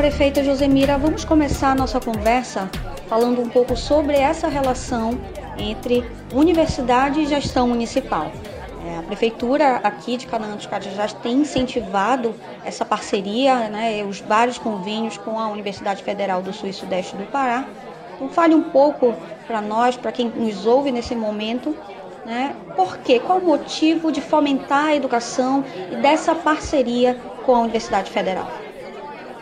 Prefeita Josemira, vamos começar a nossa conversa falando um pouco sobre essa relação entre universidade e gestão municipal. É, a prefeitura aqui de Canaã dos Carajás tem incentivado essa parceria, né, os vários convênios com a Universidade Federal do Sul e Sudeste do Pará. Então fale um pouco para nós, para quem nos ouve nesse momento, né, por quê? Qual o motivo de fomentar a educação e dessa parceria com a Universidade Federal?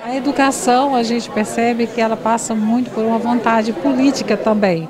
A educação, a gente percebe que ela passa muito por uma vontade política também.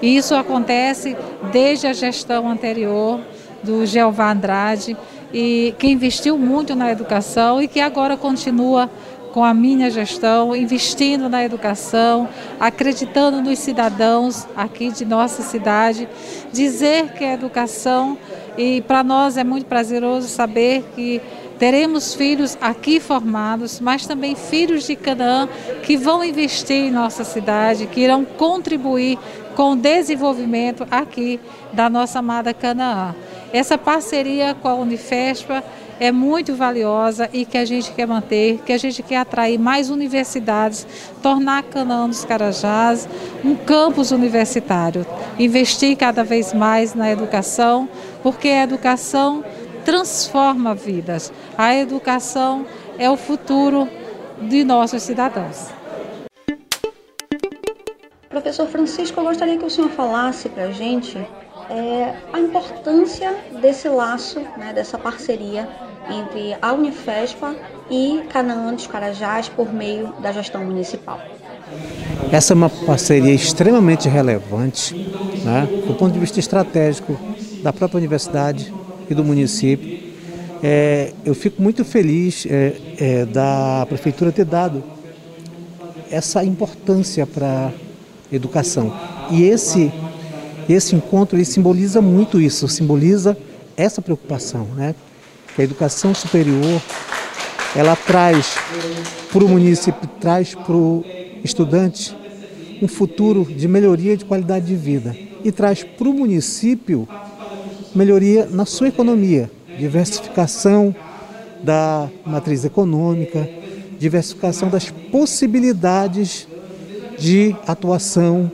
E isso acontece desde a gestão anterior do Jeová Andrade, e que investiu muito na educação e que agora continua com a minha gestão, investindo na educação, acreditando nos cidadãos aqui de nossa cidade, dizer que a educação, e para nós é muito prazeroso saber que teremos filhos aqui formados, mas também filhos de Canaã que vão investir em nossa cidade, que irão contribuir com o desenvolvimento aqui da nossa amada Canaã. Essa parceria com a Unifespa é muito valiosa e que a gente quer manter, que a gente quer atrair mais universidades, tornar Canaã dos Carajás um campus universitário, investir cada vez mais na educação, porque a educação transforma vidas. A educação é o futuro de nossos cidadãos. Professor Francisco, eu gostaria que o senhor falasse para a gente é, a importância desse laço, né, dessa parceria entre a Unifespa e Canaã dos Carajás por meio da gestão municipal. Essa é uma parceria extremamente relevante, né, do ponto de vista estratégico da própria universidade e do município. É, eu fico muito feliz é, é, da prefeitura ter dado essa importância para a educação. E esse esse encontro ele simboliza muito isso, simboliza essa preocupação, né? Que a educação superior ela traz para o município, traz para o estudante um futuro de melhoria de qualidade de vida e traz para o município melhoria na sua economia, diversificação da matriz econômica, diversificação das possibilidades de atuação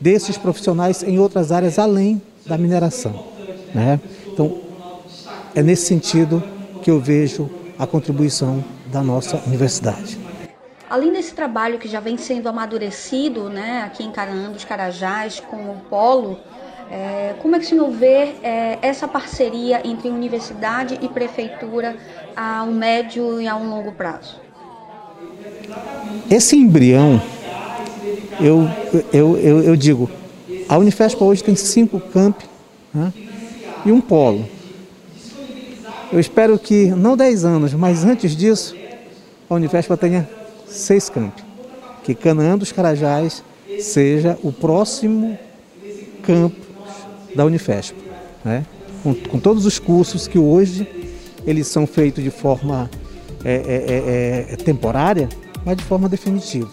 desses profissionais em outras áreas além da mineração. Né? Então, é nesse sentido que eu vejo a contribuição da nossa universidade. Além desse trabalho que já vem sendo amadurecido né, aqui em Caraã dos Carajás com o Polo, é, como é que o senhor vê é, essa parceria entre universidade e prefeitura a um médio e a um longo prazo? Esse embrião eu, eu, eu, eu digo, a Unifespa hoje tem cinco campi né, e um polo. Eu espero que, não 10 anos, mas antes disso, a Unifespa tenha seis campi. Que Canaã dos Carajás seja o próximo campo da Unifespa. Né? Com, com, todos os cursos que hoje eles são feitos de forma é, é, é, é temporária, mas de forma definitiva.